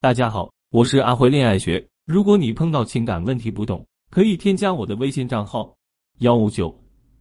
大家好，我是阿辉恋爱学。如果你碰到情感问题不懂，可以添加我的微信账号幺五九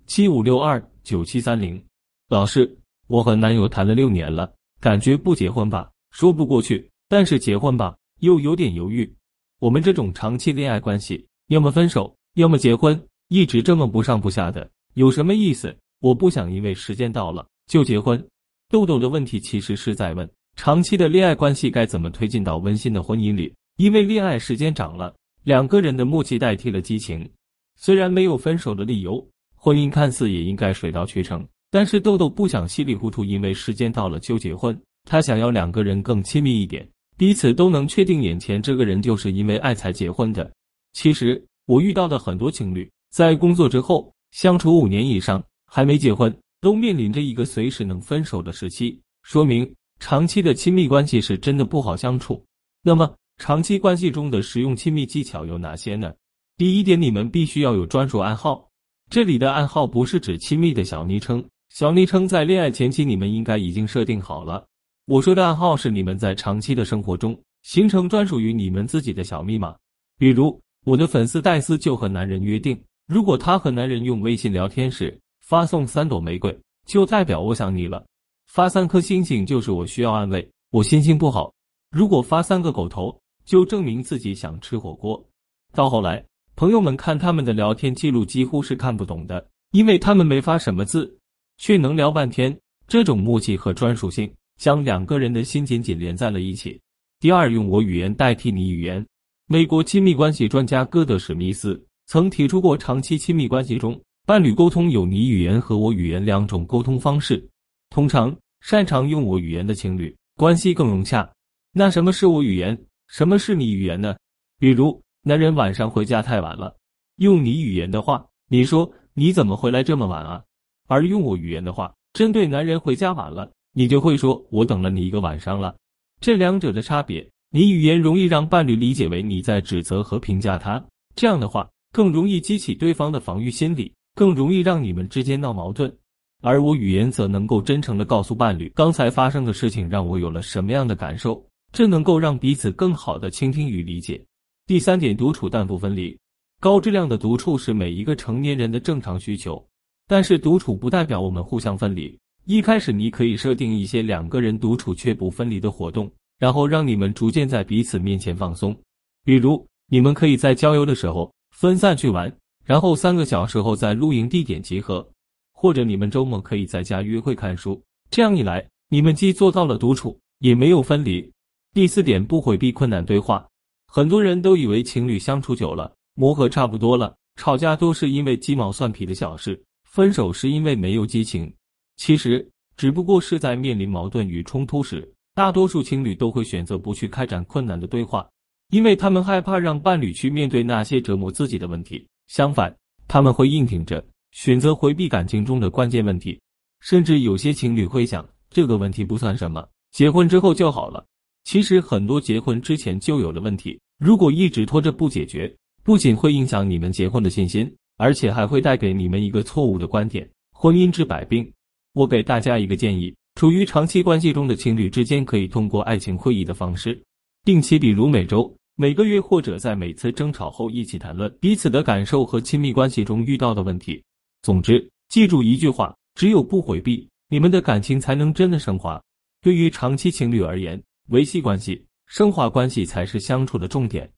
七五六二九七三零。老师，我和男友谈了六年了，感觉不结婚吧，说不过去；但是结婚吧，又有点犹豫。我们这种长期恋爱关系，要么分手，要么结婚，一直这么不上不下的，有什么意思？我不想因为时间到了就结婚。豆豆的问题其实是在问。长期的恋爱关系该怎么推进到温馨的婚姻里？因为恋爱时间长了，两个人的默契代替了激情。虽然没有分手的理由，婚姻看似也应该水到渠成，但是豆豆不想稀里糊涂，因为时间到了就结婚。他想要两个人更亲密一点，彼此都能确定眼前这个人就是因为爱才结婚的。其实我遇到的很多情侣，在工作之后相处五年以上还没结婚，都面临着一个随时能分手的时期，说明。长期的亲密关系是真的不好相处。那么，长期关系中的实用亲密技巧有哪些呢？第一点，你们必须要有专属暗号。这里的暗号不是指亲密的小昵称，小昵称在恋爱前期你们应该已经设定好了。我说的暗号是你们在长期的生活中形成专属于你们自己的小密码。比如，我的粉丝戴斯就和男人约定，如果他和男人用微信聊天时发送三朵玫瑰，就代表我想你了。发三颗星星就是我需要安慰，我心情不好。如果发三个狗头，就证明自己想吃火锅。到后来，朋友们看他们的聊天记录几乎是看不懂的，因为他们没发什么字，却能聊半天。这种默契和专属性将两个人的心紧紧连在了一起。第二，用我语言代替你语言。美国亲密关系专家戈德史密斯曾提出过，长期亲密关系中，伴侣沟通有你语言和我语言两种沟通方式。通常擅长用我语言的情侣关系更融洽。那什么是我语言？什么是你语言呢？比如，男人晚上回家太晚了，用你语言的话，你说你怎么回来这么晚啊？而用我语言的话，针对男人回家晚了，你就会说我等了你一个晚上了。这两者的差别，你语言容易让伴侣理解为你在指责和评价他，这样的话更容易激起对方的防御心理，更容易让你们之间闹矛盾。而我语言则能够真诚的告诉伴侣，刚才发生的事情让我有了什么样的感受，这能够让彼此更好的倾听与理解。第三点，独处但不分离。高质量的独处是每一个成年人的正常需求，但是独处不代表我们互相分离。一开始你可以设定一些两个人独处却不分离的活动，然后让你们逐渐在彼此面前放松。比如，你们可以在郊游的时候分散去玩，然后三个小时后在露营地点集合。或者你们周末可以在家约会看书，这样一来，你们既做到了独处，也没有分离。第四点，不回避困难对话。很多人都以为情侣相处久了，磨合差不多了，吵架都是因为鸡毛蒜皮的小事，分手是因为没有激情。其实，只不过是在面临矛盾与冲突时，大多数情侣都会选择不去开展困难的对话，因为他们害怕让伴侣去面对那些折磨自己的问题。相反，他们会硬挺着。选择回避感情中的关键问题，甚至有些情侣会想这个问题不算什么，结婚之后就好了。其实很多结婚之前就有的问题，如果一直拖着不解决，不仅会影响你们结婚的信心，而且还会带给你们一个错误的观点：婚姻治百病。我给大家一个建议：处于长期关系中的情侣之间，可以通过爱情会议的方式，定期，比如每周、每个月，或者在每次争吵后一起谈论彼此的感受和亲密关系中遇到的问题。总之，记住一句话：只有不回避，你们的感情才能真的升华。对于长期情侣而言，维系关系、升华关系才是相处的重点。